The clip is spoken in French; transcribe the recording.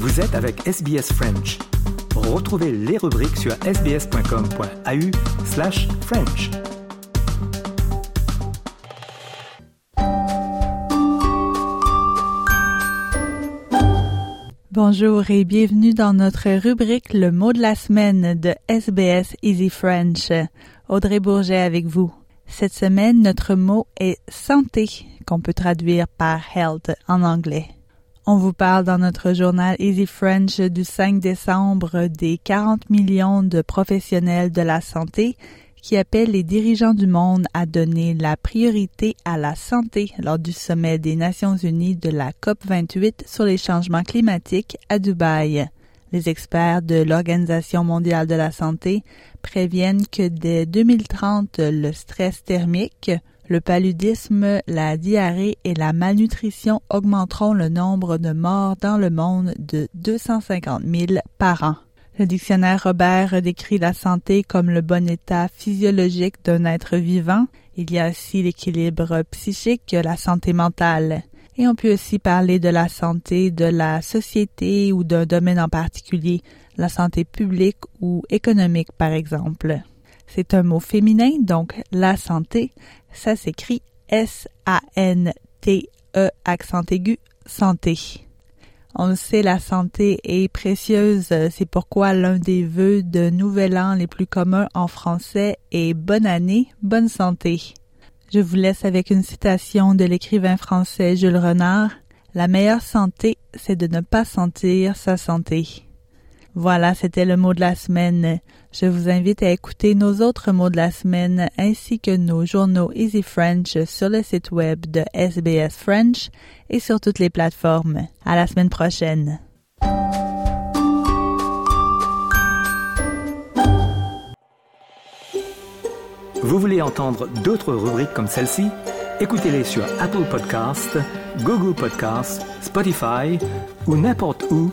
Vous êtes avec SBS French. Retrouvez les rubriques sur sbs.com.au slash French. Bonjour et bienvenue dans notre rubrique Le mot de la semaine de SBS Easy French. Audrey Bourget avec vous. Cette semaine, notre mot est santé, qu'on peut traduire par health en anglais. On vous parle dans notre journal Easy French du 5 décembre des 40 millions de professionnels de la santé qui appellent les dirigeants du monde à donner la priorité à la santé lors du sommet des Nations Unies de la COP28 sur les changements climatiques à Dubaï. Les experts de l'Organisation mondiale de la santé préviennent que dès 2030, le stress thermique, le paludisme, la diarrhée et la malnutrition augmenteront le nombre de morts dans le monde de 250 000 par an. Le dictionnaire Robert décrit la santé comme le bon état physiologique d'un être vivant. Il y a aussi l'équilibre psychique, la santé mentale. Et on peut aussi parler de la santé de la société ou d'un domaine en particulier, la santé publique ou économique par exemple. C'est un mot féminin, donc la santé, ça s'écrit S-A-N-T-E accent aigu, santé. On le sait, la santé est précieuse, c'est pourquoi l'un des vœux de Nouvel An les plus communs en français est Bonne année, bonne santé. Je vous laisse avec une citation de l'écrivain français Jules Renard. La meilleure santé, c'est de ne pas sentir sa santé. Voilà, c'était le mot de la semaine. Je vous invite à écouter nos autres mots de la semaine ainsi que nos journaux Easy French sur le site web de SBS French et sur toutes les plateformes. À la semaine prochaine. Vous voulez entendre d'autres rubriques comme celle-ci? Écoutez-les sur Apple Podcasts, Google Podcasts, Spotify ou n'importe où